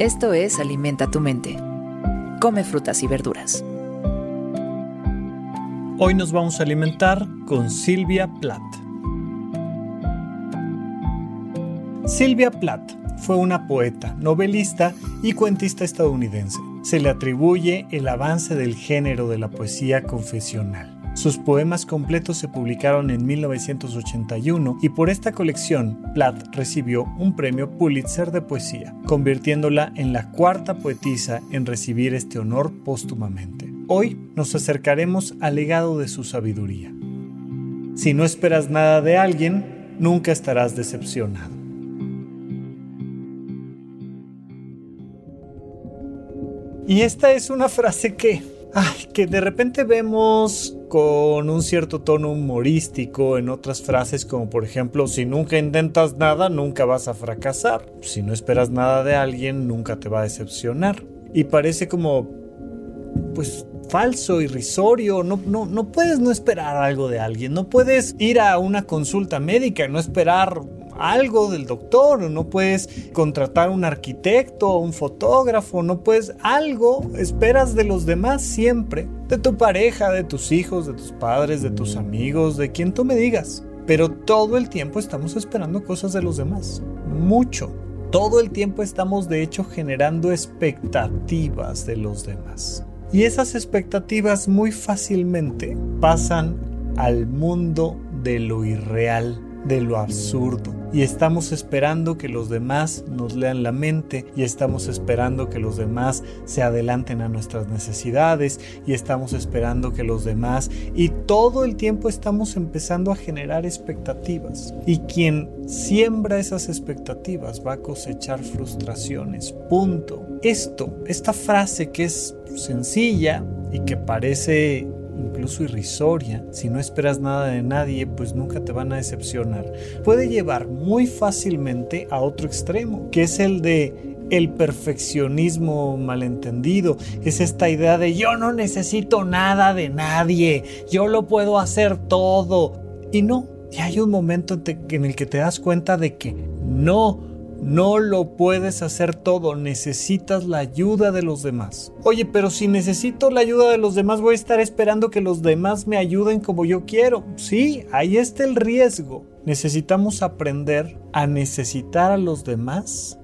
Esto es Alimenta tu mente. Come frutas y verduras. Hoy nos vamos a alimentar con Silvia Plath. Silvia Plath fue una poeta, novelista y cuentista estadounidense. Se le atribuye el avance del género de la poesía confesional. Sus poemas completos se publicaron en 1981 y por esta colección Platt recibió un premio Pulitzer de poesía, convirtiéndola en la cuarta poetisa en recibir este honor póstumamente. Hoy nos acercaremos al legado de su sabiduría. Si no esperas nada de alguien, nunca estarás decepcionado. Y esta es una frase que Ay, que de repente vemos con un cierto tono humorístico en otras frases como por ejemplo si nunca intentas nada nunca vas a fracasar, si no esperas nada de alguien nunca te va a decepcionar y parece como pues falso, irrisorio, no, no, no puedes no esperar algo de alguien, no puedes ir a una consulta médica, no esperar algo del doctor, no puedes contratar un arquitecto, un fotógrafo, no puedes algo, esperas de los demás siempre, de tu pareja, de tus hijos, de tus padres, de tus amigos, de quien tú me digas. Pero todo el tiempo estamos esperando cosas de los demás, mucho. Todo el tiempo estamos de hecho generando expectativas de los demás. Y esas expectativas muy fácilmente pasan al mundo de lo irreal, de lo absurdo y estamos esperando que los demás nos lean la mente y estamos esperando que los demás se adelanten a nuestras necesidades y estamos esperando que los demás y todo el tiempo estamos empezando a generar expectativas y quien siembra esas expectativas va a cosechar frustraciones. Punto. Esto, esta frase que es sencilla y que parece incluso irrisoria, si no esperas nada de nadie, pues nunca te van a decepcionar, puede llevar muy fácilmente a otro extremo, que es el de el perfeccionismo malentendido, es esta idea de yo no necesito nada de nadie, yo lo puedo hacer todo. Y no, y hay un momento en el que te das cuenta de que no, no lo puedes hacer todo, necesitas la ayuda de los demás. Oye, pero si necesito la ayuda de los demás, voy a estar esperando que los demás me ayuden como yo quiero. Sí, ahí está el riesgo. Necesitamos aprender a necesitar a los demás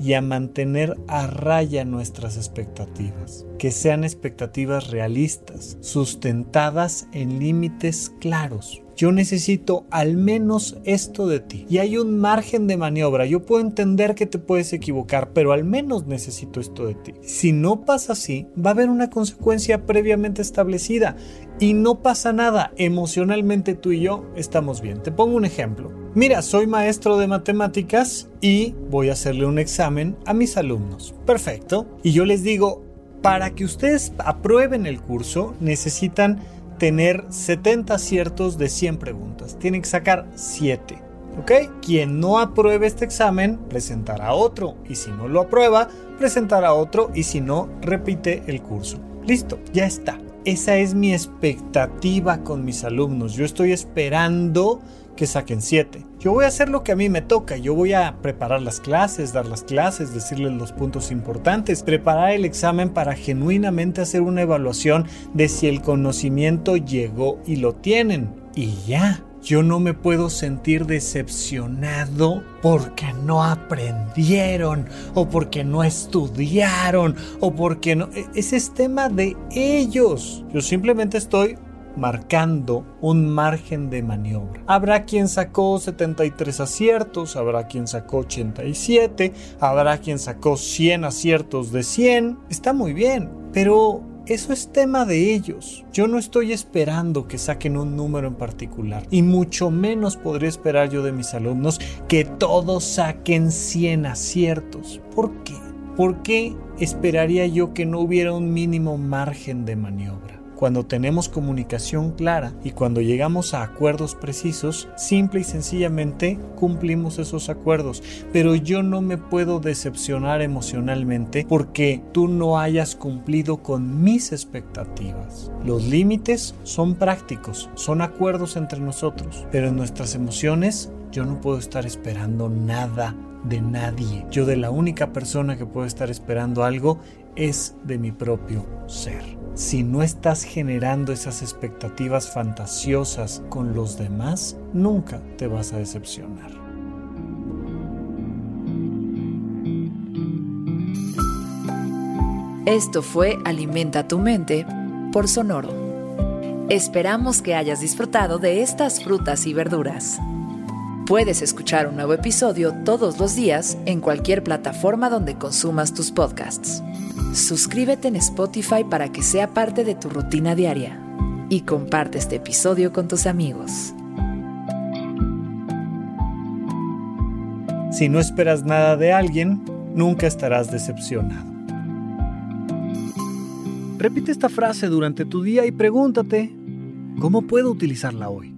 y a mantener a raya nuestras expectativas, que sean expectativas realistas, sustentadas en límites claros. Yo necesito al menos esto de ti. Y hay un margen de maniobra. Yo puedo entender que te puedes equivocar, pero al menos necesito esto de ti. Si no pasa así, va a haber una consecuencia previamente establecida. Y no pasa nada. Emocionalmente tú y yo estamos bien. Te pongo un ejemplo. Mira, soy maestro de matemáticas y voy a hacerle un examen a mis alumnos. Perfecto. Y yo les digo, para que ustedes aprueben el curso necesitan tener 70 aciertos de 100 preguntas. Tienen que sacar 7. ¿Ok? Quien no apruebe este examen presentará otro y si no lo aprueba, presentará otro y si no, repite el curso. Listo, ya está. Esa es mi expectativa con mis alumnos. Yo estoy esperando que saquen 7. Yo voy a hacer lo que a mí me toca. Yo voy a preparar las clases, dar las clases, decirles los puntos importantes, preparar el examen para genuinamente hacer una evaluación de si el conocimiento llegó y lo tienen. Y ya. Yo no me puedo sentir decepcionado porque no aprendieron o porque no estudiaron o porque no... E-, ese es tema de ellos. Yo simplemente estoy marcando un margen de maniobra. Habrá quien sacó 73 aciertos, habrá quien sacó 87, habrá quien sacó 100 aciertos de 100. Está muy bien, pero eso es tema de ellos. Yo no estoy esperando que saquen un número en particular y mucho menos podré esperar yo de mis alumnos que todos saquen 100 aciertos. ¿Por qué? ¿Por qué esperaría yo que no hubiera un mínimo margen de maniobra? Cuando tenemos comunicación clara y cuando llegamos a acuerdos precisos, simple y sencillamente cumplimos esos acuerdos. Pero yo no me puedo decepcionar emocionalmente porque tú no hayas cumplido con mis expectativas. Los límites son prácticos, son acuerdos entre nosotros, pero en nuestras emociones yo no puedo estar esperando nada de nadie. Yo de la única persona que puedo estar esperando algo es de mi propio ser. Si no estás generando esas expectativas fantasiosas con los demás, nunca te vas a decepcionar. Esto fue Alimenta tu mente por Sonoro. Esperamos que hayas disfrutado de estas frutas y verduras. Puedes escuchar un nuevo episodio todos los días en cualquier plataforma donde consumas tus podcasts. Suscríbete en Spotify para que sea parte de tu rutina diaria y comparte este episodio con tus amigos. Si no esperas nada de alguien, nunca estarás decepcionado. Repite esta frase durante tu día y pregúntate, ¿cómo puedo utilizarla hoy?